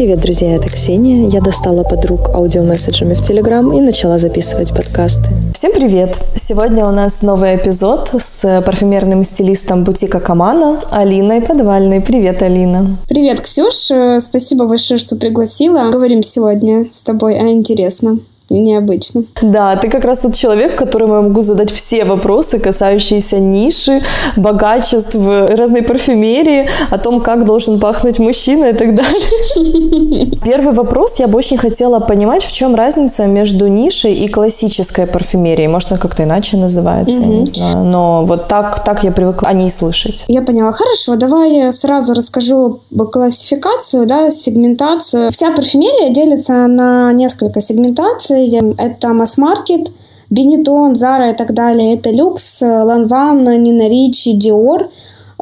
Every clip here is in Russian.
Привет, друзья, это Ксения. Я достала подруг аудиомесседжами в Телеграм и начала записывать подкасты. Всем привет! Сегодня у нас новый эпизод с парфюмерным стилистом бутика Камана Алиной Подвальной. Привет, Алина! Привет, Ксюш! Спасибо большое, что пригласила. Говорим сегодня с тобой о интересном необычно. Да, ты как раз тот человек, которому я могу задать все вопросы, касающиеся ниши, богачеств, разной парфюмерии, о том, как должен пахнуть мужчина и так далее. Первый вопрос. Я бы очень хотела понимать, в чем разница между нишей и классической парфюмерией. Может, она как-то иначе называется, угу. я не знаю. Но вот так, так я привыкла о ней слышать. Я поняла. Хорошо, давай я сразу расскажу классификацию, да, сегментацию. Вся парфюмерия делится на несколько сегментаций это масс-маркет, Бенетон, Зара и так далее. Это люкс, Ланван, Нина Ричи, Диор.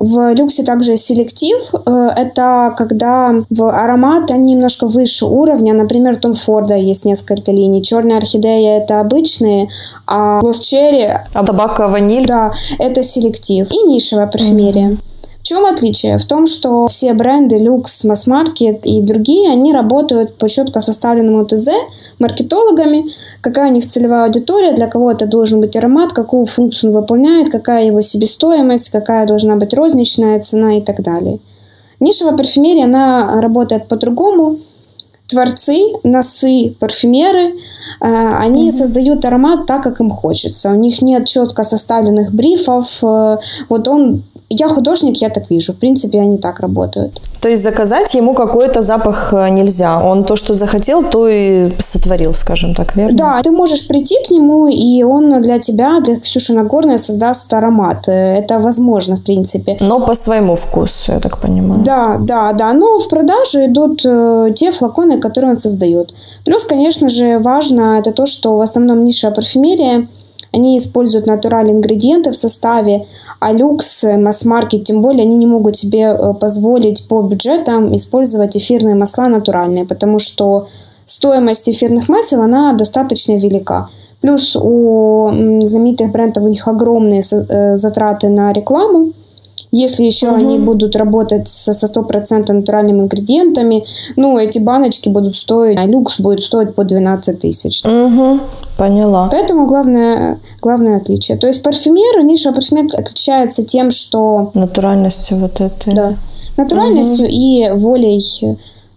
В люксе также селектив. Э, это когда в аромат они немножко выше уровня. Например, Том Форда есть несколько линий. Черная орхидея это обычные, а Лос Черри... А табака ваниль? Да, это селектив. И нишевая парфюмерия. Mm-hmm. В чем отличие? В том, что все бренды люкс, масс-маркет и другие, они работают по четко составленному ТЗ, маркетологами, какая у них целевая аудитория, для кого это должен быть аромат, какую функцию он выполняет, какая его себестоимость, какая должна быть розничная цена и так далее. Нишевая парфюмерия, она работает по-другому. Творцы, носы, парфюмеры, э, они mm-hmm. создают аромат так, как им хочется. У них нет четко составленных брифов. Э, вот он я художник, я так вижу. В принципе, они так работают. То есть заказать ему какой-то запах э, нельзя. Он то, что захотел, то и сотворил, скажем так, верно? Да, ты можешь прийти к нему, и он для тебя, для Ксюши Нагорной, создаст аромат. Э, это возможно, в принципе. Но по своему вкусу, я так понимаю. Да, да, да. Но в продажу идут э, те флаконы, которые он создает. Плюс, конечно же, важно это то, что в основном ниша парфюмерия, они используют натуральные ингредиенты в составе, а люкс, э, масс-маркет, тем более, они не могут себе э, позволить по бюджетам использовать эфирные масла натуральные, потому что стоимость эфирных масел, она достаточно велика. Плюс у знаменитых брендов у них огромные э, затраты на рекламу, если еще угу. они будут работать со стопроцентно натуральными ингредиентами, ну, эти баночки будут стоить, а люкс будет стоить по 12 тысяч. Угу. Поняла. Поэтому главное, главное отличие. То есть парфюмер, ниша парфюмер отличается тем, что... Натуральностью вот этой. Да. Натуральностью угу. и волей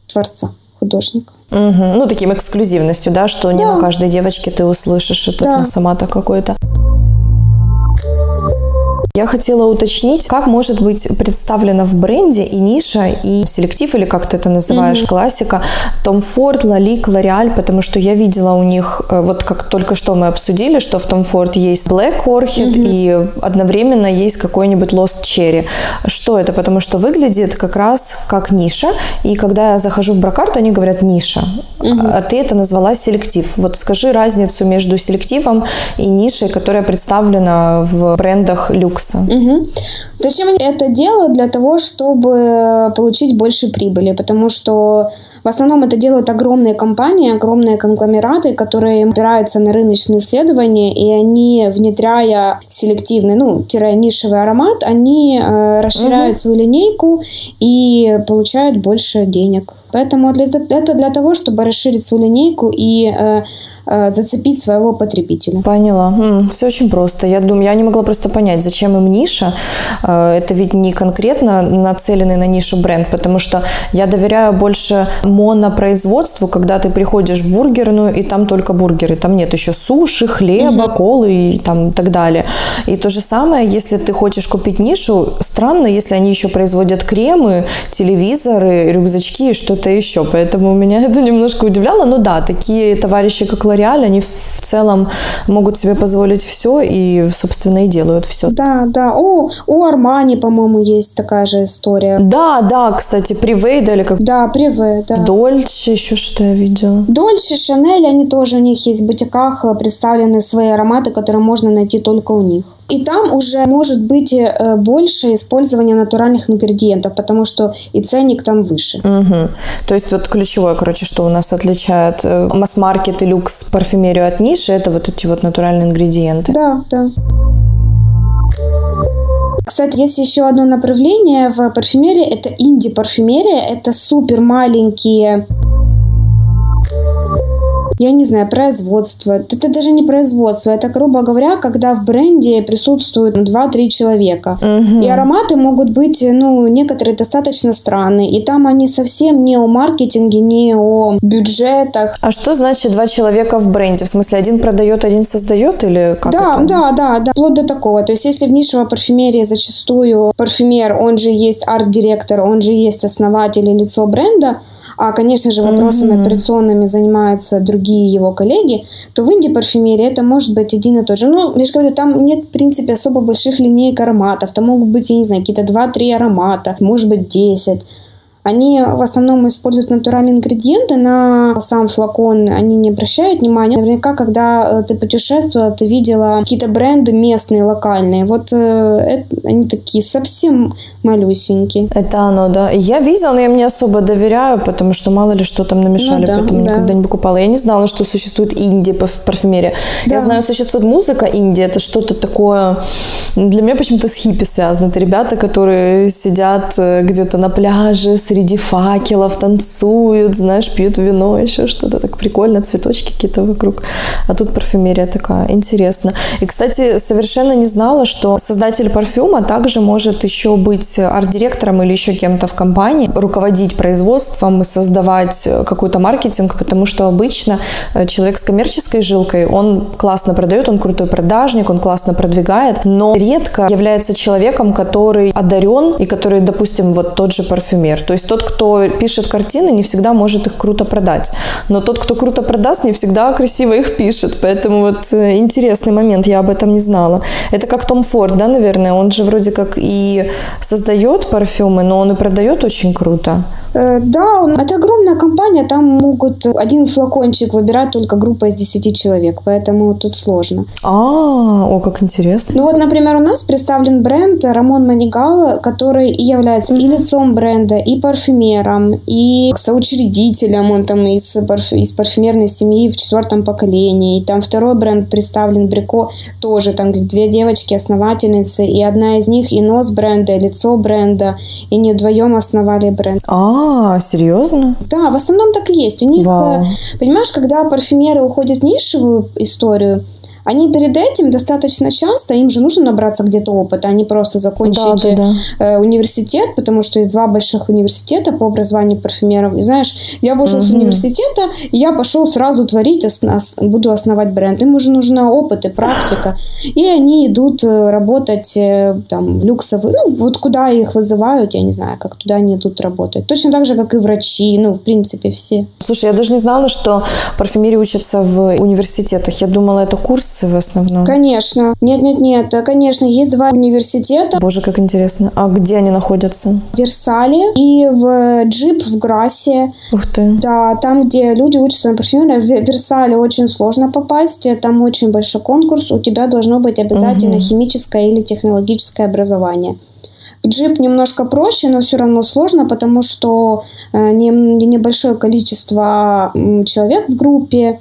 творца, художника. Угу. Ну, таким эксклюзивностью, да, что да. не на каждой девочке ты услышишь это да. сама-то какой-то. Я хотела уточнить, как может быть представлена в бренде и ниша, и селектив, или как ты это называешь, mm-hmm. классика, Том Форд, Лалик, Лореаль, потому что я видела у них, э, вот как только что мы обсудили, что в Том Форд есть Black Orchid mm-hmm. и одновременно есть какой-нибудь Lost Cherry. Что это? Потому что выглядит как раз как ниша, и когда я захожу в Бракарт, они говорят ниша, mm-hmm. а ты это назвала селектив. Вот скажи разницу между селективом и нишей, которая представлена в брендах люкс бокса. Угу. Зачем они это делают? Для того, чтобы получить больше прибыли, потому что в основном это делают огромные компании, огромные конгломераты, которые опираются на рыночные исследования, и они, внедряя селективный, ну, нишевый аромат, они э, расширяют угу. свою линейку и получают больше денег. Поэтому это для того, чтобы расширить свою линейку и Э, зацепить своего потребителя. Поняла. Все очень просто. Я думаю, я не могла просто понять, зачем им ниша. Э, это ведь не конкретно нацеленный на нишу бренд, потому что я доверяю больше монопроизводству, когда ты приходишь в бургерную, и там только бургеры. Там нет еще суши, хлеба, угу. колы и там так далее. И то же самое, если ты хочешь купить нишу, странно, если они еще производят кремы, телевизоры, рюкзачки и что-то еще. Поэтому меня это немножко удивляло. Ну да, такие товарищи, как L'Oreal, они в целом могут себе позволить все и, собственно, и делают все. Да, да. О, у Армани, по-моему, есть такая же история. Да, да, кстати, Привейда или как? Да, Привей, да. Дольче еще что я видела. Дольче, Шанель, они тоже у них есть в бутиках э, представлены свои ароматы, которые можно найти только у них. И там уже может быть э, больше использования натуральных ингредиентов, потому что и ценник там выше. Угу. То есть вот ключевое, короче, что у нас отличает э, масс-маркет и люкс парфюмерию от ниши, это вот эти вот натуральные ингредиенты. Да, да. Кстати, есть еще одно направление в парфюмерии, это инди-парфюмерия, это супер маленькие я не знаю, производство. Это даже не производство, это, грубо говоря, когда в бренде присутствуют 2-3 человека. Угу. И ароматы могут быть, ну, некоторые достаточно странные. И там они совсем не о маркетинге, не о бюджетах. А что значит два человека в бренде? В смысле, один продает, один создает или как да, это? Да, да, да, вплоть до такого. То есть, если в нишевой парфюмерии зачастую парфюмер, он же есть арт-директор, он же есть основатель и лицо бренда, а, конечно же, вопросами mm-hmm. операционными занимаются другие его коллеги, то в инди-парфюмерии это может быть один и тот же. Ну, я же говорю, там нет, в принципе, особо больших линеек ароматов. Там могут быть, я не знаю, какие-то 2-3 аромата, может быть, 10. Они в основном используют натуральные ингредиенты, на сам флакон они не обращают внимания. Наверняка, когда э, ты путешествовала, ты видела какие-то бренды местные, локальные. Вот э, это, они такие совсем малюсенький. Это оно, да. Я видела, но я мне особо доверяю, потому что мало ли что там намешали, ну, да, поэтому да. никогда не покупала. Я не знала, что существует инди в парфюмерии. Да. Я знаю, существует музыка инди, это что-то такое... Для меня почему-то с хиппи связано. Это ребята, которые сидят э, где-то на пляже среди факелов, танцуют, знаешь, пьют вино, еще что-то так прикольно, цветочки какие-то вокруг. А тут парфюмерия такая, интересно. И, кстати, совершенно не знала, что создатель парфюма также может еще быть быть арт-директором или еще кем-то в компании, руководить производством и создавать какой-то маркетинг, потому что обычно э, человек с коммерческой жилкой, он классно продает, он крутой продажник, он классно продвигает, но редко является человеком, который одарен и который, допустим, вот тот же парфюмер. То есть тот, кто пишет картины, не всегда может их круто продать. Но тот, кто круто продаст, не всегда красиво их пишет. Поэтому вот э, интересный момент, я об этом не знала. Это как Том Форд, да, наверное? Он же вроде как и создает создает парфюмы, но он и продает очень круто. Э, да, это огромная компания, там могут один флакончик выбирать только группа из 10 человек, поэтому тут сложно. А, о, как интересно. Ну вот, например, у нас представлен бренд Рамон Манигал, который и является и лицом бренда, и парфюмером, и соучредителем, он там из, парф... из парфюмерной семьи в четвертом поколении. И там второй бренд представлен Брико, тоже там две девочки-основательницы, и одна из них и нос бренда, и лицо бренда, и не вдвоем основали бренд. А, а, серьезно? Да, в основном так и есть. У них, Вау. Э, понимаешь, когда парфюмеры уходят в нишевую историю, они перед этим достаточно часто, им же нужно набраться где-то опыта, а не просто закончить да, да, да. Э, университет, потому что есть два больших университета по образованию парфюмеров. И знаешь, я вышел угу. с университета, и я пошел сразу творить, ос- буду основать бренд. Им уже нужна опыт и практика. И они идут э, работать э, там люксовые, ну вот куда их вызывают, я не знаю, как туда они идут работать. Точно так же, как и врачи, ну в принципе все. Слушай, я даже не знала, что парфюмерия учатся в университетах. Я думала, это курс курсы в основном? Конечно. Нет-нет-нет, конечно, есть два университета. Боже, как интересно. А где они находятся? В Версале и в Джип в Грассе. Ух ты. Да, там, где люди учатся на парфюмерии. В Версале очень сложно попасть, там очень большой конкурс. У тебя должно быть обязательно угу. химическое или технологическое образование. Джип немножко проще, но все равно сложно, потому что э, небольшое количество человек в группе,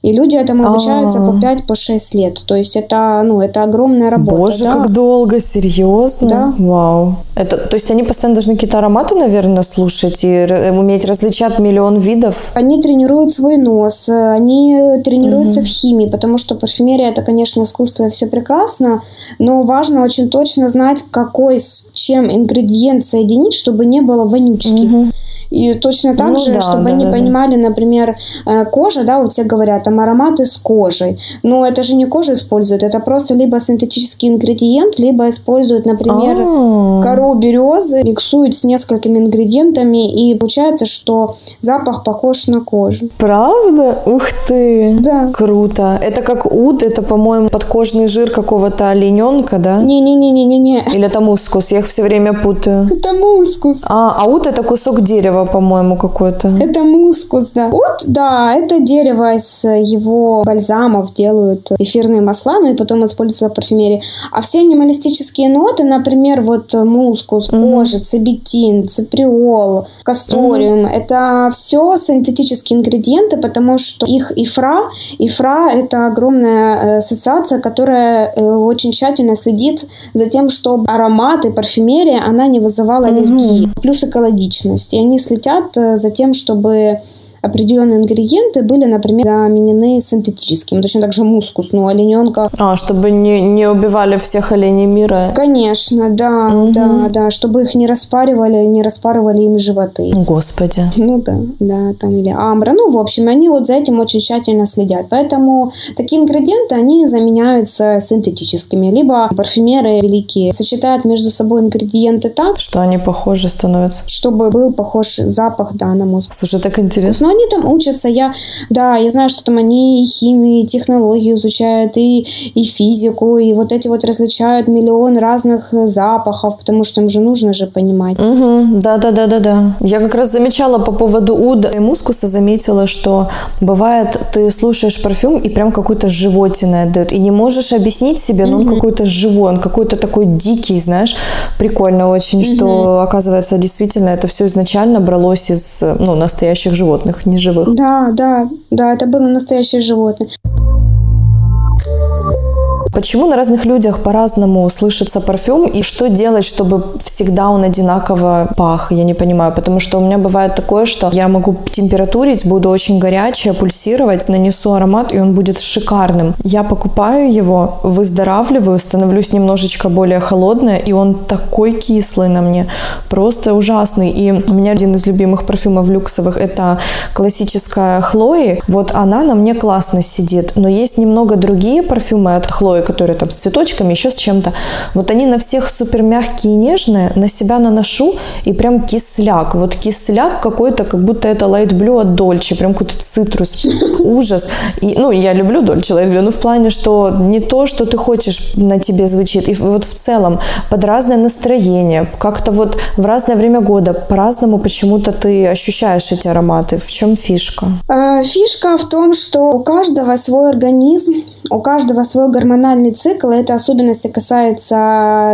и люди этому обучаются по 5 по 6 лет. То есть это, ну, это огромная работа. Боже, да? как долго, серьезно? Да. Вау. Это, то есть они постоянно должны какие-то ароматы, наверное, слушать и уметь различать миллион видов? Они тренируют свой нос, они тренируются угу. в химии, потому что парфюмерия это, конечно, искусство и все прекрасно, но важно очень точно знать, какой с чем ингредиент соединить, чтобы не было вонючки. Угу. И точно так ну, же, да, чтобы да, они да, понимали, да. например, э, кожа, да, вот все говорят, там ароматы с кожей. Но это же не кожу используют, это просто либо синтетический ингредиент, либо используют, например, А-а-а. кору березы, миксуют с несколькими ингредиентами, и получается, что запах похож на кожу. Правда? Ух ты! Да. Круто. Это как уд, это, по-моему, подкожный жир какого-то олененка, да? Не-не-не-не-не. Или это мускус? Я их все время путаю. Это мускус. А, а уд это кусок дерева дерево, по-моему, какое-то. Это мускус, да. Вот, да, это дерево из его бальзамов делают эфирные масла, ну и потом используются в парфюмерии. А все анималистические ноты, например, вот мускус, Мгм. кожа, цибетин, циприол, касториум, это все синтетические ингредиенты, потому что их ифра, ифра это огромная э, ассоциация, которая э, очень тщательно следит за тем, чтобы ароматы, парфюмерия, она не вызывала аллергии. Плюс экологичность. И они следят э, за тем, чтобы определенные ингредиенты были, например, заменены синтетическими. Точно так же мускус, ну, олененка. А, чтобы не, не убивали всех оленей мира. Конечно, да, да, да, чтобы их не распаривали, не распарывали им животы. Господи. Ну да, да, там или амбра. Ну, в общем, они вот за этим очень тщательно следят. Поэтому такие ингредиенты, они заменяются синтетическими. Либо парфюмеры великие сочетают между собой ингредиенты так, Что они похожи становятся. чтобы был похож запах, да, на мозг. Слушай, так интересно. Но они там учатся, я, да, я знаю, что там они и химию, и технологию изучают, и, и физику, и вот эти вот различают миллион разных э, запахов, потому что им же нужно же понимать. Угу, да, да, да, да, да. Я как раз замечала по поводу уда и мускуса, заметила, что бывает, ты слушаешь парфюм и прям какой-то животиное дает, и не можешь объяснить себе, но он какой-то живой, он какой-то такой дикий, знаешь, прикольно очень, что оказывается действительно это все изначально бралось из ну, настоящих животных, живых. Да, да, да, это было настоящее животное. Почему на разных людях по-разному слышится парфюм и что делать, чтобы всегда он одинаково пах? Я не понимаю, потому что у меня бывает такое, что я могу температурить, буду очень горячая, пульсировать, нанесу аромат, и он будет шикарным. Я покупаю его, выздоравливаю, становлюсь немножечко более холодная, и он такой кислый на мне, просто ужасный. И у меня один из любимых парфюмов люксовых – это классическая Хлои. Вот она на мне классно сидит, но есть немного другие парфюмы от Хлои, которые там с цветочками, еще с чем-то. Вот они на всех супер мягкие и нежные, на себя наношу, и прям кисляк. Вот кисляк какой-то, как будто это Light Blue от Дольче, прям какой-то цитрус, ужас. И, ну, я люблю Дольче Light Blue, но в плане, что не то, что ты хочешь, на тебе звучит. И вот в целом под разное настроение, как-то вот в разное время года по-разному почему-то ты ощущаешь эти ароматы. В чем фишка? А, Фишка в том, что у каждого свой организм, у каждого свой гормональный цикл. и Это особенности касается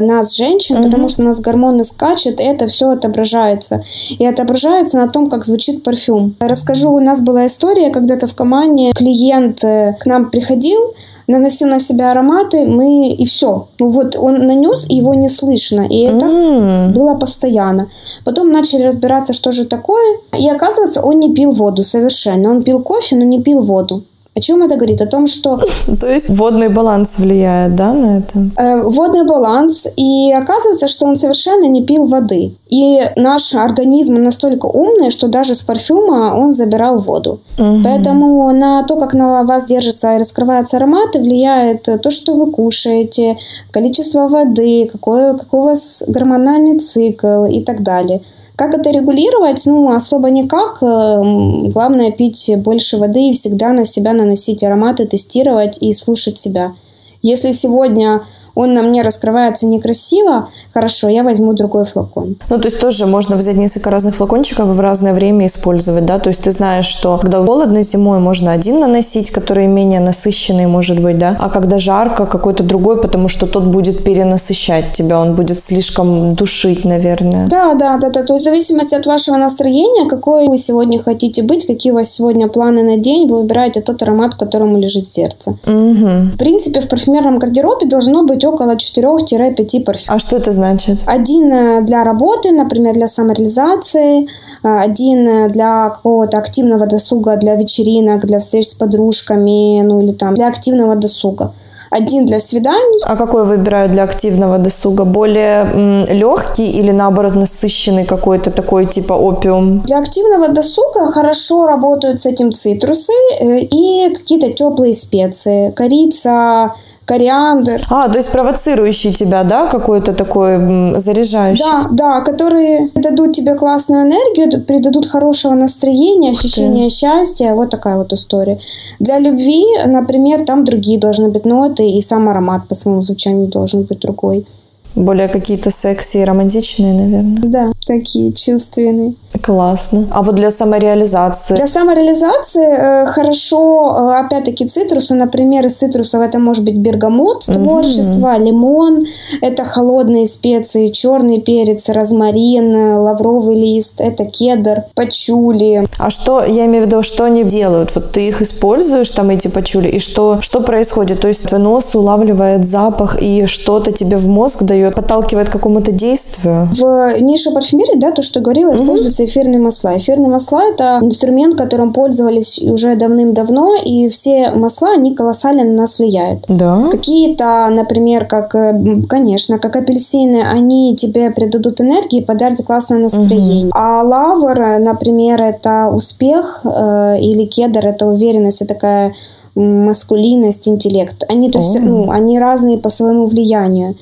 нас, женщин, потому что у нас гормоны скачут, и это все отображается. И отображается на том, как звучит парфюм. Расскажу, у нас была история, когда-то в команде клиент э, к нам приходил, наносил на себя ароматы, мы и все. Ну вот он нанес, и его не слышно. И это М, было постоянно. Потом начали разбираться, что же такое. И оказывается, он не пил воду совершенно. Он пил кофе, но не пил воду. О чем это говорит? О том, что То есть водный баланс влияет, да, на это? э, водный баланс, и оказывается, что он совершенно не пил воды. И наш организм настолько умный, что даже с парфюма он забирал воду. Поэтому на то, как на вас держатся и раскрываются ароматы, влияет то, что вы кушаете, количество воды, какой, какой у вас гормональный цикл и так далее. Как это регулировать? Ну, особо никак. Эм, Главное пить больше воды и всегда на себя наносить ароматы, тестировать и слушать себя. Если сегодня он на мне раскрывается некрасиво, хорошо, я возьму другой флакон. Ну, то есть тоже можно взять несколько разных флакончиков и в разное время использовать, да? То есть ты знаешь, что когда холодно зимой, можно один наносить, который менее насыщенный, может быть, да? А когда жарко, какой-то другой, потому что тот будет перенасыщать тебя, он будет слишком душить, наверное. Да, да, да, да. То есть в зависимости от вашего настроения, какой вы сегодня хотите быть, какие у вас сегодня планы на день, вы выбираете тот аромат, которому лежит сердце. Мгм. В принципе, в парфюмерном гардеробе должно быть около 4-5 парфюмов. А что это значит? Один э, для работы, например, для самореализации, э, один э, для какого-то активного досуга, для вечеринок, для встреч с подружками, ну или там для активного досуга. Один для свиданий, А какой выбирают для активного досуга? Более легкий или наоборот насыщенный какой-то такой типа опиум? Для активного досуга хорошо работают с этим цитрусы и какие-то теплые специи. Корица, кориандр. А, то есть провоцирующий тебя, да, какой-то такой заряжающий? Да, да, которые дадут тебе классную энергию, придадут хорошего настроения, ощущения счастья. Вот такая вот история. Для любви, например, там другие должны быть ноты, и сам аромат по своему звучанию должен быть другой. Более какие-то секси и романтичные, наверное. Да, такие чувственные. Классно. А вот для самореализации? Для самореализации э, хорошо, э, опять-таки, цитрусы. Например, из цитрусов это может быть бергамот, творчество, лимон. Это холодные специи, черный перец, розмарин, э, лавровый лист. Это кедр, пачули. А что, я имею в виду, что они делают? Вот ты их используешь, там эти пачули, и что, что происходит? То есть твой нос улавливает запах, и что-то тебе в мозг дает, подталкивает к какому-то действию? В нише парфюмерии, да, то, что говорила, используются эфирные масла. Эфирные масла – это инструмент, которым пользовались уже давным-давно, и все масла, они колоссально на нас влияют. Да. Какие-то, например, как, э, конечно, как апельсины, они тебе придадут энергии и подарят классное настроение. А лавр, например, это успех, э, или кедр – это уверенность, и такая маскулинность, интеллект. Они, то есть, ну, они разные по своему влиянию.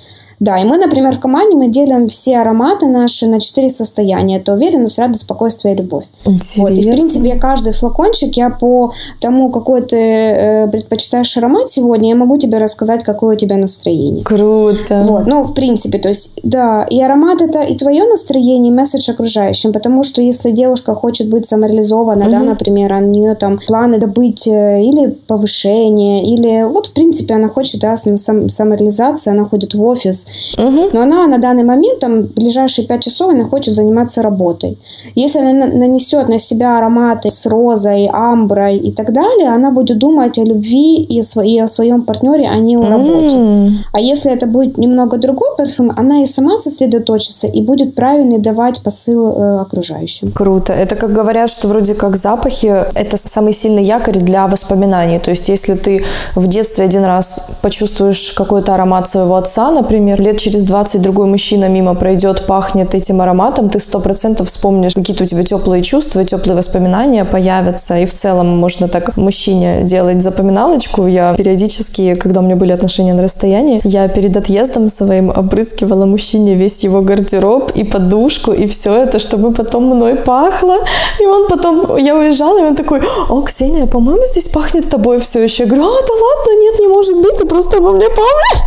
Да, и мы, например, в команде мы делим все ароматы наши на четыре состояния. Это уверенность, радость, спокойствие и любовь. Интересно. Вот, и, в принципе, каждый флакончик, я по тому, какой ты э, предпочитаешь аромат сегодня, я могу тебе рассказать, какое у тебя настроение. Круто. Вот, ну, в принципе, то есть, да, и аромат это и твое настроение, и месседж окружающим, потому что если девушка хочет быть самореализована, да, например, а у нее там планы добыть э, или повышение, или вот, в принципе, она хочет, да, сам- сам- самореализации, она ходит в офис, но она на данный момент, там, ближайшие пять часов, она хочет заниматься работой. Если она на- нанесет на себя ароматы с розой, амброй и так далее, она будет думать о любви и о, сво- и о своем партнере, а не о работе. М. А если это будет немного другой парфюм, она и сама сосредоточится и будет правильно давать посыл э, окружающим. Круто. Это как говорят, что вроде как запахи – это самый сильный якорь для воспоминаний. То есть если ты в детстве один раз почувствуешь какой-то аромат своего отца, например, лет через 20 другой мужчина мимо пройдет, пахнет этим ароматом, ты сто процентов вспомнишь, какие-то у тебя теплые чувства, теплые воспоминания появятся. И в целом можно так мужчине делать запоминалочку. Я периодически, когда у меня были отношения на расстоянии, я перед отъездом своим обрызгивала мужчине весь его гардероб и подушку, и все это, чтобы потом мной пахло. И он потом, я уезжала, и он такой, о, Ксения, по-моему, здесь пахнет тобой все еще. Я говорю, а, да ладно, нет, не может быть, ты просто обо мне помнишь.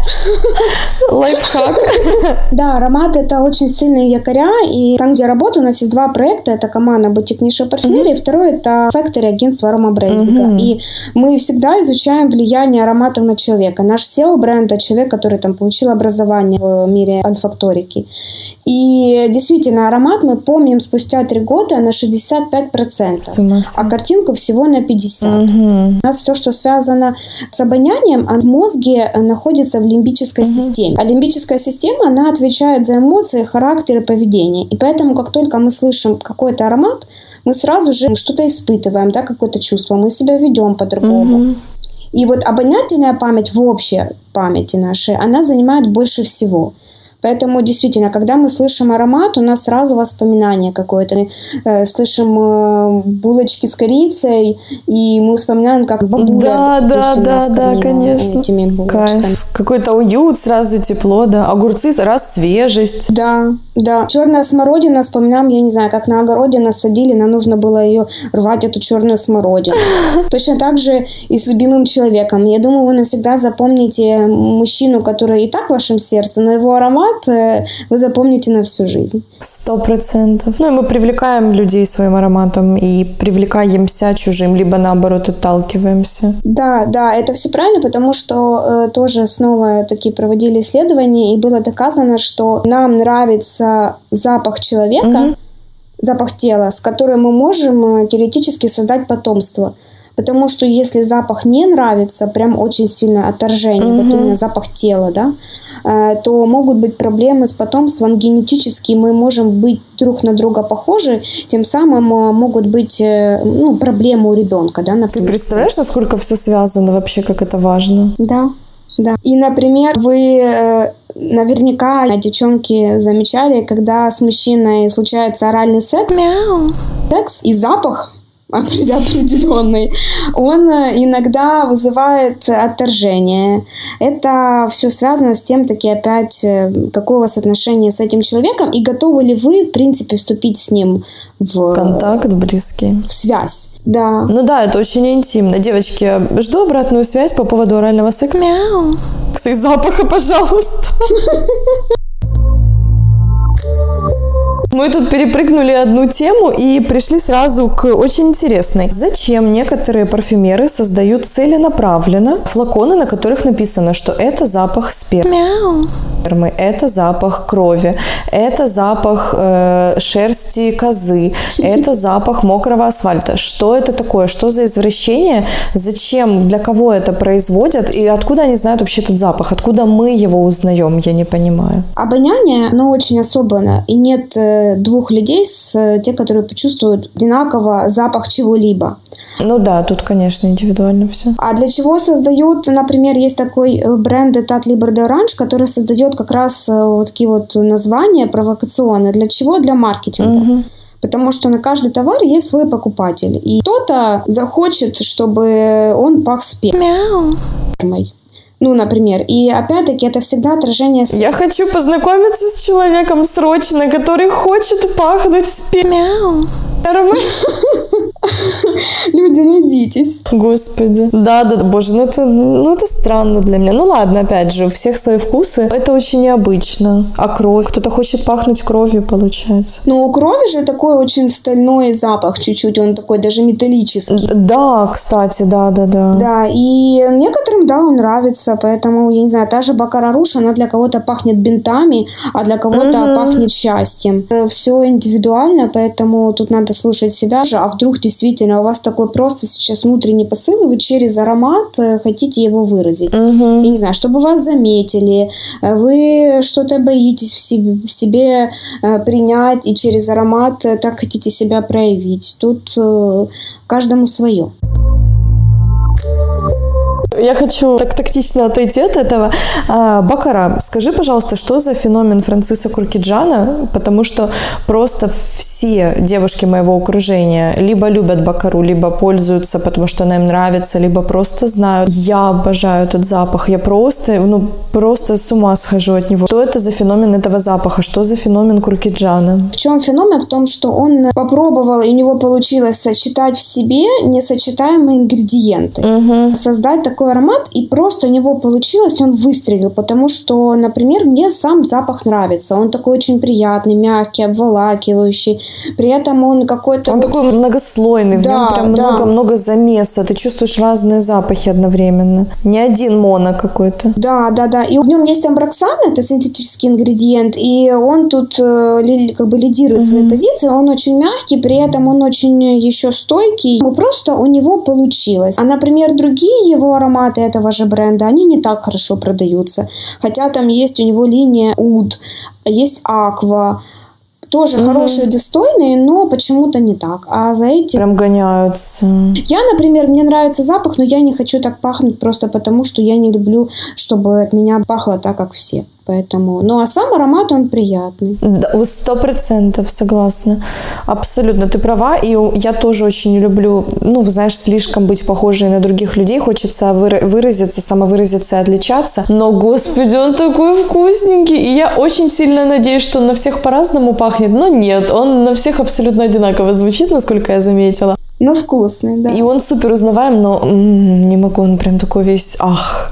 Лайфхак. Да, аромат это очень сильные якоря, и там, где я работаю, у нас есть два проекта, это команда Бутик Ниша Парфюмерии, и второй это Factory агентство аромабрендинга. И мы всегда изучаем влияние ароматов на человека. Наш SEO-бренд – это человек, который там получил образование в мире альфакторики. И действительно, аромат мы помним спустя три года на 65%, С ума а картинку всего на 50%. У нас все, что связано с обонянием, а в мозге э, находится в лимбической системе. А лимбическая система, она отвечает за эмоции, характер и поведение. И поэтому, как только мы слышим какой-то аромат, мы сразу же что-то испытываем, да, какое-то чувство, мы себя ведем по-другому. И вот обонятельная память в общей памяти нашей, она занимает больше всего. Поэтому действительно, когда мы слышим аромат, у нас сразу воспоминание какое-то. Мы э, слышим э, булочки с корицей, и мы вспоминаем, как бабуля, Да, да, допустим, да, нас да, конечно. этими булочками. Кайф. Какой-то уют, сразу тепло, да. Огурцы, раз свежесть. Да, да. Черная смородина, вспоминаем, я не знаю, как на огороде нас садили, нам нужно было ее рвать, эту черную смородину. Точно так же и с любимым человеком. Я думаю, вы навсегда запомните мужчину, который и так в вашем сердце, но его аромат э, вы запомните на всю жизнь. Сто процентов. Ну и мы привлекаем людей своим ароматом и привлекаемся чужим, либо наоборот отталкиваемся. Да, да, это все правильно, потому что э, тоже снова такие проводили исследования, и было доказано, что нам нравится запах человека, запах тела, с которым мы можем э, теоретически создать потомство. Потому что если запах не нравится, прям очень сильное отторжение, вот именно запах тела, да, э, то могут быть проблемы с потомством генетически, мы можем быть друг на друга похожи, тем самым э, могут быть ну, проблемы у ребенка, да, Ты например. представляешь, насколько все связано вообще, как это важно? Да, да. И, например, вы наверняка, девчонки, замечали, когда с мужчиной случается оральный секс, Мяу. секс и запах определенный, он э, иногда вызывает отторжение. Это все связано с тем, таки опять, э, какое у вас отношение с этим человеком, и готовы ли вы, в принципе, вступить с ним в контакт близкий. В связь. Да. Ну да, это очень интимно. Девочки, жду обратную связь по поводу орального секса. Мяу. Секс запаха, пожалуйста. Мы тут перепрыгнули одну тему и пришли сразу к очень интересной. Зачем некоторые парфюмеры создают целенаправленно флаконы, на которых написано, что это запах спермы Мяу спермы, это запах крови, это запах э, шерсти козы, это запах мокрого асфальта. Что это такое? Что за извращение? Зачем? Для кого это производят? И откуда они знают вообще этот запах? Откуда мы его узнаем? Я не понимаю. Обоняние, оно очень особенно. И нет э, двух людей, с, э, те, которые почувствуют одинаково запах чего-либо. Ну да, тут, конечно, индивидуально все. А для чего создают, например, есть такой э, бренд Etat Libre d'Orange, который создает как раз вот такие вот названия провокационные. Для чего? Для маркетинга. Угу. Потому что на каждый товар есть свой покупатель. И кто-то захочет, чтобы он пах спермой. Ну, например. И опять-таки это всегда отражение... Я хочу познакомиться с человеком срочно, который хочет пахнуть спермой. Люди, найдитесь. Господи. Да, да, боже, ну это, ну это странно для меня. Ну ладно, опять же, у всех свои вкусы. Это очень необычно. А кровь? Кто-то хочет пахнуть кровью, получается. Ну, у крови же такой очень стальной запах чуть-чуть. Он такой даже металлический. Да, кстати, да, да, да. Да, и некоторым, да, он нравится. Поэтому, я не знаю, та же Бакараруш, она для кого-то пахнет бинтами, а для кого-то угу. пахнет счастьем. Все индивидуально, поэтому тут надо слушать себя же. А вдруг действительно у вас такой просто сейчас внутренний посыл, и вы через аромат э, хотите его выразить. Угу. Я не знаю, чтобы вас заметили, э, вы что-то боитесь в себе, в себе э, принять, и через аромат так хотите себя проявить. Тут каждому свое. Я хочу так тактично отойти от этого. А, Бакара, скажи, пожалуйста, что за феномен Франциса Куркиджана? Потому что просто все девушки моего окружения либо любят Бакару, либо пользуются, потому что она им нравится, либо просто знают. Я обожаю этот запах. Я просто, ну, просто с ума схожу от него. Что это за феномен этого запаха? Что за феномен Куркиджана? В чем феномен? В том, что он попробовал, и у него получилось сочетать в себе несочетаемые ингредиенты. Угу. Создать такой такой аромат, и просто у него получилось, он выстрелил, потому что, например, мне сам запах нравится. Он такой очень приятный, мягкий, обволакивающий. При этом он какой-то... Он такой многослойный, в да, нем прям много-много да. замеса. Ты чувствуешь разные запахи одновременно. Не один моно какой-то. Да, да, да. И в нем есть амброксан, это синтетический ингредиент, и он тут э, как бы лидирует угу. свои позиции. Он очень мягкий, при этом он очень еще стойкий. Просто у него получилось. А, например, другие его ароматы ароматы этого же бренда, они не так хорошо продаются. Хотя там есть у него линия Уд, есть Аква, тоже угу. хорошие, достойные, но почему-то не так. А за эти... Прям гоняются. Я, например, мне нравится запах, но я не хочу так пахнуть просто потому, что я не люблю, чтобы от меня пахло так, как все. Поэтому, ну а сам аромат он приятный. Сто процентов согласна. Абсолютно, ты права. И я тоже очень не люблю, ну, знаешь, слишком быть похожей на других людей. Хочется выразиться, самовыразиться и отличаться. Но, господи, он такой вкусненький. И я очень сильно надеюсь, что он на всех по-разному пахнет. Но нет, он на всех абсолютно одинаково звучит, насколько я заметила. Ну, вкусный, да. И он супер узнаваем, но м-м, не могу, он прям такой весь, ах.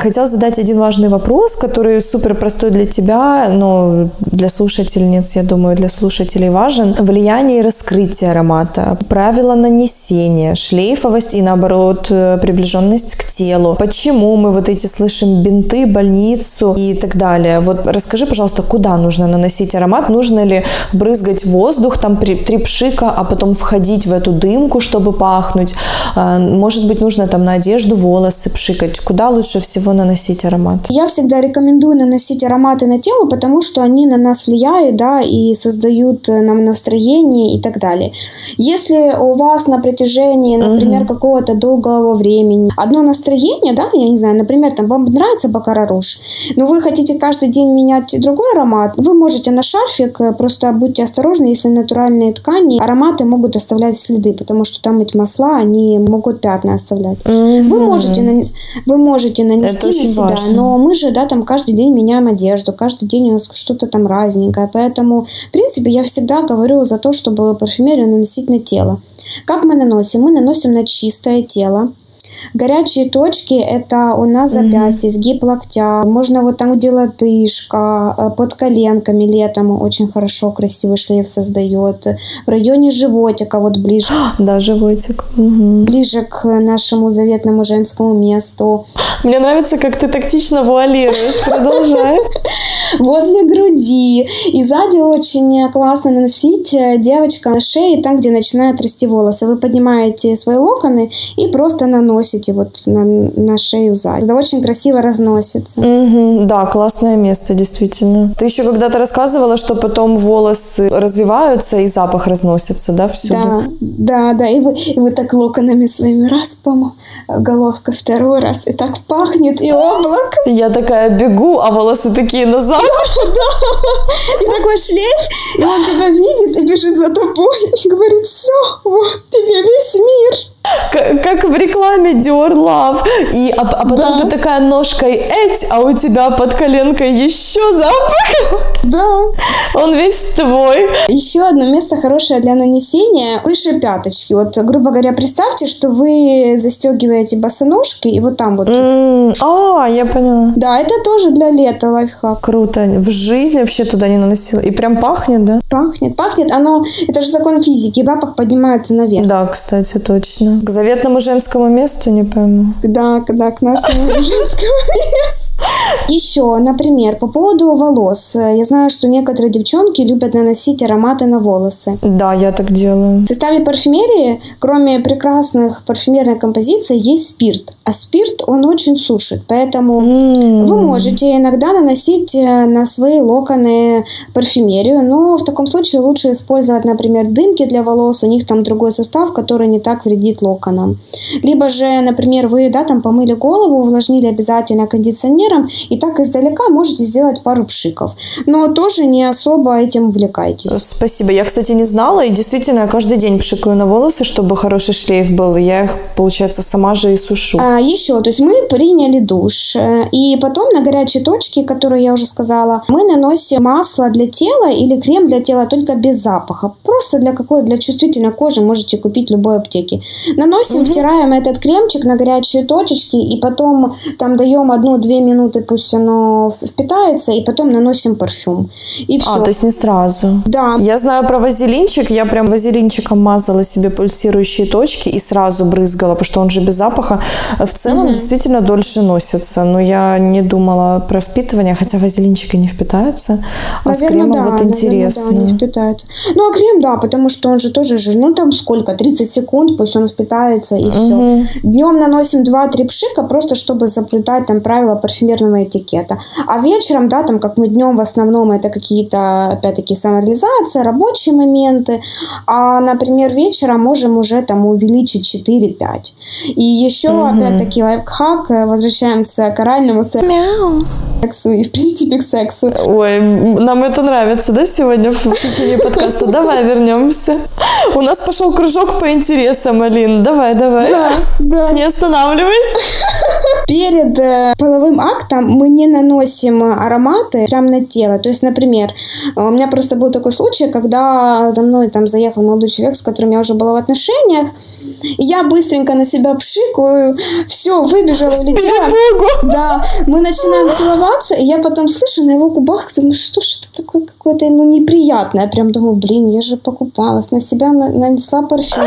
Хотела задать один важный вопрос, который супер простой для тебя, но для слушательниц, я думаю, для слушателей важен. Влияние и раскрытие аромата, правила нанесения, шлейфовость и, наоборот, э, приближенность к телу. Почему мы вот эти слышим бинты, больницу и так далее. Вот расскажи, пожалуйста, куда нужно наносить аромат? Нужно ли брызгать воздух, там три пшика, а потом входить в эту дымку, чтобы пахнуть? А, может быть, нужно там на одежду волосы пшикать? Куда лучше всего всего наносить аромат? Я всегда рекомендую наносить ароматы на тело, потому что они на нас влияют, да, и создают э, нам настроение и так далее. Если у вас на протяжении, например, угу. какого-то долгого времени одно настроение, да, я не знаю, например, там вам нравится бакара руж, но вы хотите каждый день менять другой аромат, вы можете на шарфик, э, просто будьте осторожны, если натуральные ткани, ароматы могут оставлять следы, потому что там эти масла, они могут пятна оставлять. Угу. Вы можете, вы можете нанести это на себя. Важно. Но мы же, да, там каждый день меняем одежду, каждый день у нас что-то там разненькое. Поэтому, в принципе, я всегда говорю за то, чтобы парфюмерию наносить на тело. Как мы наносим? Мы наносим на чистое тело. Горячие точки – это у нас запястье, сгиб локтя. Можно вот там, где лодыжка, э, под коленками летом очень хорошо, красивый шлейф создает. В районе животика, вот ближе. Да, животик. Угу. Ближе к нашему заветному женскому месту. Мне нравится, как ты тактично вуалируешь. Продолжай. Возле груди. И сзади очень классно наносить э, девочка на шее, там, где начинают расти волосы. Вы поднимаете свои локоны и просто наносите вот на, на шею сзади. Это очень красиво разносится. Угу, да, классное место, действительно. Ты еще когда-то рассказывала, что потом волосы развиваются и запах разносится, да, всюду? Да, да, да. И вы, и вы так локонами своими раз, по головка второй раз, и так пахнет, и облак. Я такая бегу, а волосы такие назад. Да, И такой шлейф, и он тебя видит и бежит за тобой и говорит, все, вот тебе весь мир как в рекламе Dior Love. И, а, а потом да. ты такая ножкой эть, а у тебя под коленкой еще запах. Да. Он весь твой. Еще одно место хорошее для нанесения выше пяточки. Вот, грубо говоря, представьте, что вы застегиваете босоножки, и вот там вот. Mm, а, я поняла. Да, это тоже для лета лайфхак. Круто. В жизни вообще туда не наносила. И прям пахнет, да? Пахнет, пахнет. Оно, это же закон физики, запах поднимается наверх. Да, кстати, точно. К заветному женскому месту, не пойму. Да, да, к нашему женскому месту. Еще, например, по поводу волос. Я знаю, что некоторые девчонки любят наносить ароматы на волосы. Да, я так делаю. В составе парфюмерии, кроме прекрасных парфюмерной композиций, есть спирт. А спирт, он очень сушит. Поэтому mm. вы можете иногда наносить э, на свои локоны парфюмерию. Но в таком случае лучше использовать, например, дымки для волос. У них там другой состав, который не так вредит локонам. Либо же, например, вы да, там помыли голову, увлажнили обязательно кондиционером и так издалека можете сделать пару пшиков. Но тоже не особо этим увлекайтесь. Спасибо. Я, кстати, не знала, и действительно, я каждый день пшикаю на волосы, чтобы хороший шлейф был. Я их, получается, сама же и сушу. А, еще, то есть мы приняли душ, э, и потом на горячие точки, которые я уже сказала, мы наносим масло для тела или крем для тела только без запаха. Просто для какой для чувствительной кожи можете купить в любой аптеке. Наносим, угу. втираем этот кремчик на горячие точечки, и потом там даем одну-две минуты пусть оно впитается, и потом наносим парфюм. И все. А, то есть не сразу? Да. Я знаю про вазелинчик, я прям вазелинчиком мазала себе пульсирующие точки и сразу брызгала, потому что он же без запаха. В целом угу. действительно дольше носится, но я не думала про впитывание, хотя вазелинчики не впитаются, а наверное, с кремом да, вот интересно. Наверное, да, не впитается. Ну, а крем, да, потому что он же тоже жир. Ну, там сколько? 30 секунд, пусть он впитается, и угу. все. Днем наносим 2-3 пшика, просто чтобы соблюдать там правила парфюмерного этикета. А вечером, да, там, как мы днем в основном это какие-то, опять-таки, самореализация, рабочие моменты, а, например, вечером можем уже там увеличить 4-5. И еще, угу. опять-таки, лайфхак, э, возвращаемся к оральному сексу и, в принципе, к сексу. Ой, нам это нравится, да, сегодня в течение подкаста? Давай вернемся. У нас пошел кружок по интересам, Алин. Давай, давай. Да, да. Не останавливайся. Перед э, половым актом мы не наносим ароматы прямо на тело. То есть, например, у меня просто был такой случай, когда за мной там заехал молодой человек, с которым я уже была в отношениях, я быстренько на себя пшикаю, все, выбежала, улетела. Да, мы начинаем целоваться, и я потом слышу на его губах, думаю, что ж это такое какое-то, ну, неприятное. Прям думаю, блин, я же покупалась, на себя нанесла парфюм.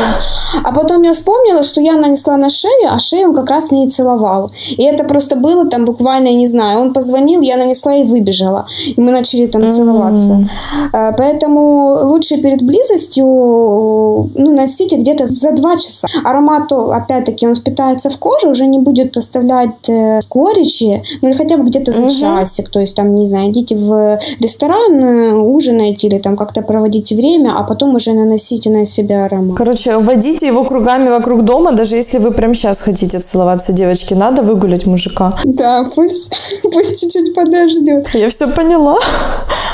А потом я вспомнила, что я нанесла на шею, а шею он как раз мне и целовал. И это просто было там буквально, я не знаю, он позвонил, я нанесла и выбежала. И мы начали там целоваться. Mm-hmm. Поэтому лучше перед близостью ну, носите где-то за два часа. Аромат, опять-таки, он впитается в кожу, уже не будет оставлять э, горечи, ну или хотя бы где-то за угу. часик. То есть, там, не знаю, идите в ресторан, э, ужинаете или там как-то проводите время, а потом уже наносите на себя аромат. Короче, водите его кругами вокруг дома, даже если вы прямо сейчас хотите целоваться, девочки, надо выгулять мужика. Да, пусть, пусть чуть-чуть подождет. Я все поняла.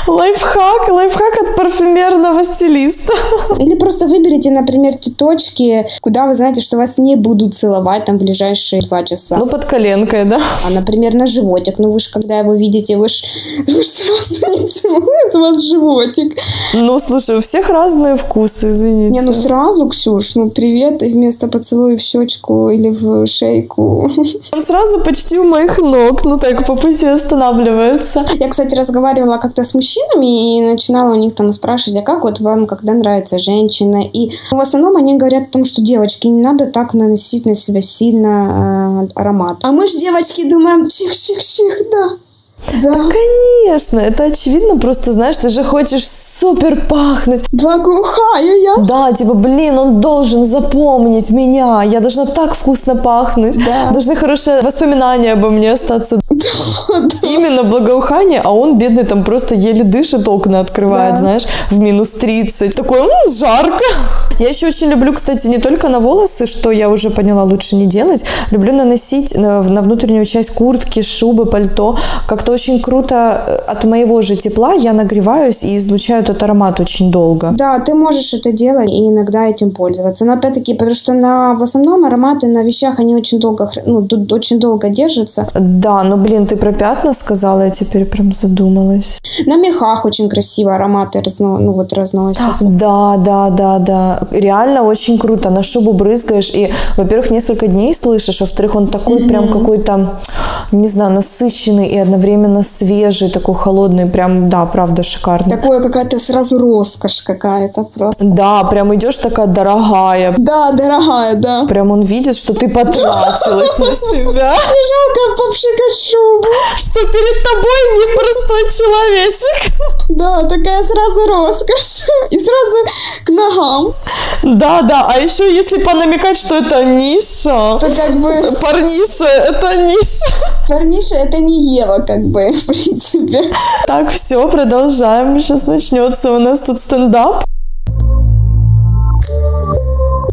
Лайфхак, лайфхак от парфюмерного стилиста. Или просто выберите, например, те точки, куда когда вы знаете, что вас не будут целовать там ближайшие два часа. Ну, под коленкой, да? А, например, на животик. Ну, вы же, когда его видите, вы же сразу не целует вас животик. Ну, слушай, у всех разные вкусы, извините. Не, ну сразу, Ксюш, ну привет, и вместо поцелуя в щечку или в шейку. Он сразу почти у моих ног, ну так по пути останавливается. Я, кстати, разговаривала как-то с мужчинами и начинала у них там спрашивать, а как вот вам, когда нравится женщина? И в основном они говорят о том, что девочки, не надо так наносить на себя сильно э, аромат. А мы же, девочки, думаем, чих-чих-чих, да. Да. да, конечно, это очевидно, просто, знаешь, ты же хочешь супер пахнуть. Благоухаю я. Да, типа, блин, он должен запомнить меня, я должна так вкусно пахнуть, да. должны хорошие воспоминания обо мне остаться. Да, да. Именно благоухание, а он, бедный, там просто еле дышит, окна открывает, да. знаешь, в минус 30. Такой, м-м, жарко. Я еще очень люблю, кстати, не только на волосы, что я уже поняла, лучше не делать, люблю наносить на, на внутреннюю часть куртки, шубы, пальто, как-то очень круто э, от моего же тепла я нагреваюсь и излучаю этот аромат очень долго. Да, ты можешь это делать и иногда этим пользоваться. Но опять-таки, потому что на, в основном ароматы на вещах, они очень долго, ну, очень долго держатся. Да, но, блин, ты про пятна сказала, я теперь прям задумалась. На мехах очень красиво ароматы разно, ну, вот разносятся. Да, да, да, да. Реально очень круто. На шубу брызгаешь и, во-первых, несколько дней слышишь, во-вторых, он такой mm-hmm. прям какой-то, не знаю, насыщенный и одновременно свежий, такой холодный, прям, да, правда, шикарный. Такое какая-то сразу роскошь какая-то просто. Да, прям идешь такая дорогая. Да, дорогая, да. Прям он видит, что ты потратилась на себя. Жалко попшикать шубу. Что перед тобой не простой человечек. Да, такая сразу роскошь. И сразу к ногам. Да, да, а еще если понамекать, что это ниша, то как бы... Парниша, это ниша. Парниша, это не Ева, как бы, в принципе. Так, все, продолжаем. Сейчас начнется у нас тут стендап.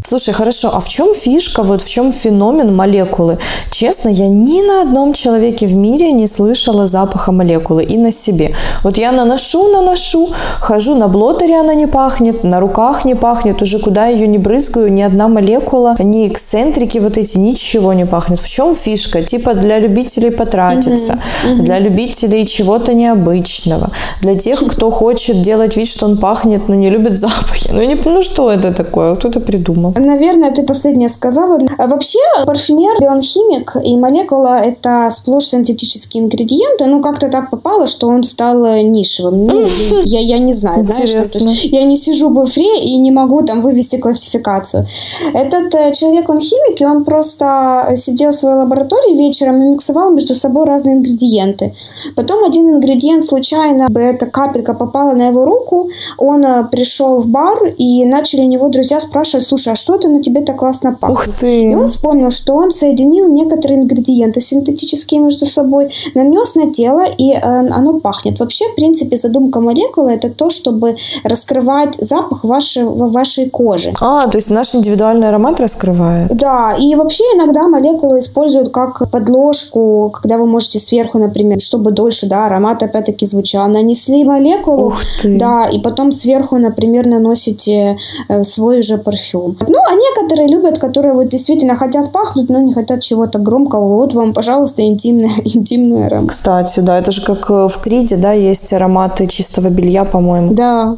Слушай, хорошо, а в чем фишка, вот в чем феномен молекулы? Честно, я ни на одном человеке в мире не слышала запаха молекулы и на себе. Вот я наношу, наношу, хожу на блотере, она не пахнет, на руках не пахнет, уже куда ее не брызгаю, ни одна молекула, ни эксцентрики вот эти, ничего не пахнет. В чем фишка? Типа для любителей потратиться, для любителей чего-то необычного, для тех, кто хочет делать вид, что он пахнет, но не любит запахи. Ну, не, ну что это такое? Кто это придумал? Наверное, ты последнее сказала. А вообще, парфюмер, биохимик и молекула – это сплошь синтетические ингредиенты. Ну, как-то так попало, что он стал нишевым. Ну, я, я не знаю, знаешь, что, то есть я не сижу в эфре и не могу там вывести классификацию. Этот э, человек, он химик, и он просто сидел в своей лаборатории вечером и миксовал между собой разные ингредиенты. Потом один ингредиент случайно, эта капелька попала на его руку, он э, пришел в бар, и начали у него друзья спрашивать, слушай, а что это на тебе так классно пахнет? Ух ты! И он вспомнил, что он соединил некоторые ингредиенты синтетические между собой, нанес на тело, и э, оно пахнет. Вообще, в принципе, задумка молекулы это то, чтобы раскрывать запах вашего, вашей кожи. А, то есть наш индивидуальный аромат раскрывает? Да, и вообще иногда молекулы используют как подложку, когда вы можете сверху, например, чтобы дольше, да, аромат опять-таки звучал. Нанесли молекулу, Ух ты. да, и потом сверху, например, наносите э, свой уже парфюм. Ну, а некоторые любят, которые вот действительно хотят пахнуть, но не хотят чего-то громкого. Вот вам, пожалуйста, интимный, интимный аромат. Кстати, да, это же как э, в Криде, да, есть ароматы чистого белья, по-моему. Да.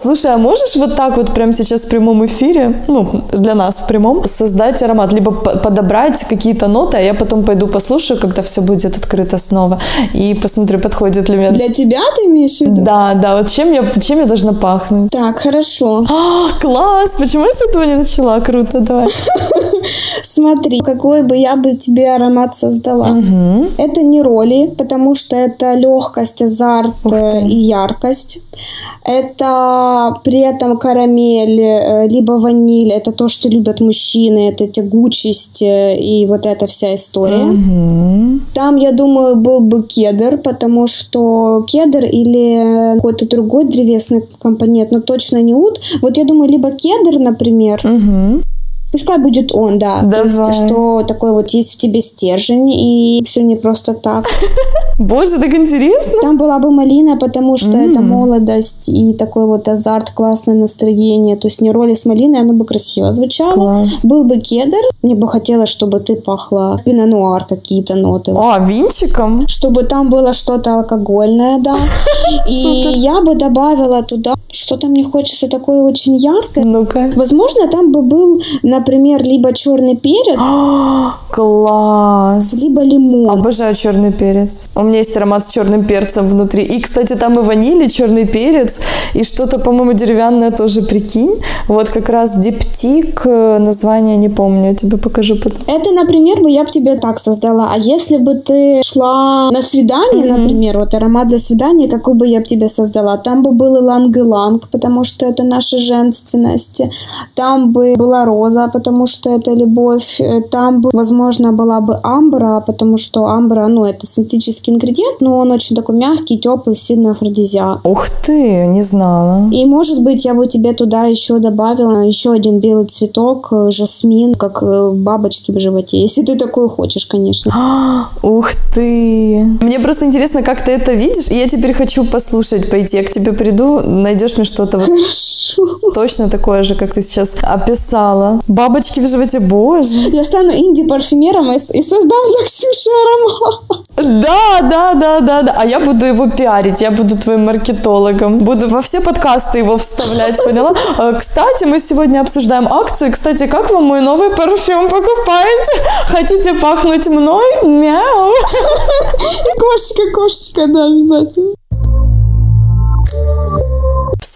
Слушай, а можешь вот так вот прямо сейчас в прямом эфире, ну, для нас в прямом, создать аромат, либо подобрать какие-то ноты, а я потом пойду послушаю, когда все будет открыто снова, и посмотрю, подходит ли мне. Для тебя ты имеешь в виду? Да, да, вот чем я, чем я должна пахнуть. Так, хорошо. А, класс! Почему я с этого не начала? Круто, давай. Смотри, какой бы я бы тебе аромат создала. Угу. Это не роли, потому что это легкость, азарт и яркость. Это при этом карамель, э, либо ваниль. Это то, что любят мужчины. Это тягучесть э, и вот эта вся история. Угу. Там, я думаю, был бы кедр, потому что кедр или какой-то другой древесный компонент, но точно не ут. Вот я думаю, либо кедр, например, угу Пускай будет он, да. То есть, Давай. что такой вот есть в тебе стержень, и все не просто так. Боже, так интересно. Там была бы малина, потому что это молодость и такой вот азарт, классное настроение. То есть не роли с малиной, оно бы красиво звучало. Класс. Был бы кедр. Мне бы хотелось, чтобы ты пахла пино-нуар, какие-то ноты. А, винчиком? Чтобы там было что-то алкогольное, да. И Супер. я бы добавила туда что-то мне хочется такое очень яркое. Ну-ка. Возможно, там бы был, например, либо черный перец, Класс. либо лимон. Обожаю черный перец. У меня есть аромат с черным перцем внутри. И, кстати, там и ваниль, и черный перец, и что-то, по-моему, деревянное тоже, прикинь. Вот как раз диптик, э, название не помню, я тебе покажу потом. Это, например, бы я бы тебе так создала. А если бы ты шла на свидание, например, вот аромат для свидания, какой бы я бы тебе создала? Там бы был иланг-иланг, потому что это наша женственность. Там бы была роза, потому что это любовь. Э, Там бы, возможно, была бы амбра, потому что амбра, ну, это синтетический ингредиент, но он очень такой мягкий, теплый, сильный афродизиак. Ух ты, не знала. И, может быть, я бы тебе туда еще добавила еще один белый цветок, э, жасмин, как э, бабочки в животе, если ты такое хочешь, конечно. Ух ты. Мне просто интересно, как ты это видишь. И я теперь хочу послушать, пойти. Я к тебе приду, найдешь мне что-то вот Хорошо. точно такое же, как ты сейчас описала. Бабочки в животе, боже. Я стану инди-парфюмером и, и создам для Ксюши аромат. Да, да, да, да, да. А я буду его пиарить, я буду твоим маркетологом. Буду во все подкасты его вставлять, поняла? Э, Кстати, мы сегодня обсуждаем акции. Кстати, как вам мой новый парфюм? Покупаете? Хотите пахнуть мной? Мяу. Кошечка, кошечка, да, обязательно.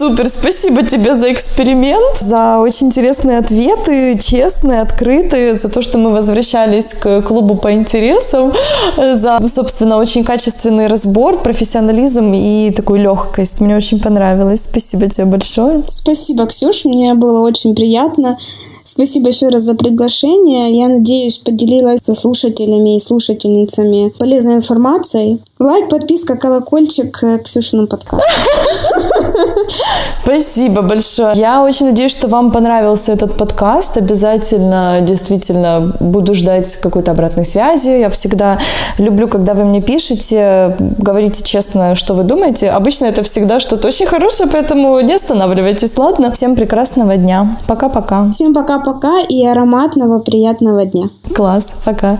Супер, спасибо тебе за эксперимент, за очень интересные ответы, честные, открытые, за то, что мы возвращались к клубу по интересам, за, собственно, очень качественный разбор, профессионализм и такую легкость. Мне очень понравилось. Спасибо тебе большое. Спасибо, Ксюш, мне было очень приятно. Спасибо еще раз за приглашение. Я надеюсь, поделилась со слушателями и слушательницами полезной информацией. Лайк, подписка, колокольчик к Ксюшиному подкасту. Спасибо большое. Я очень надеюсь, что вам понравился этот подкаст. Обязательно, действительно, буду ждать какой-то обратной связи. Я всегда люблю, когда вы мне пишете, говорите честно, что вы думаете. Обычно это всегда что-то очень хорошее, поэтому не останавливайтесь, ладно? Всем прекрасного дня. Пока-пока. Всем пока-пока и ароматного приятного дня. Класс, пока.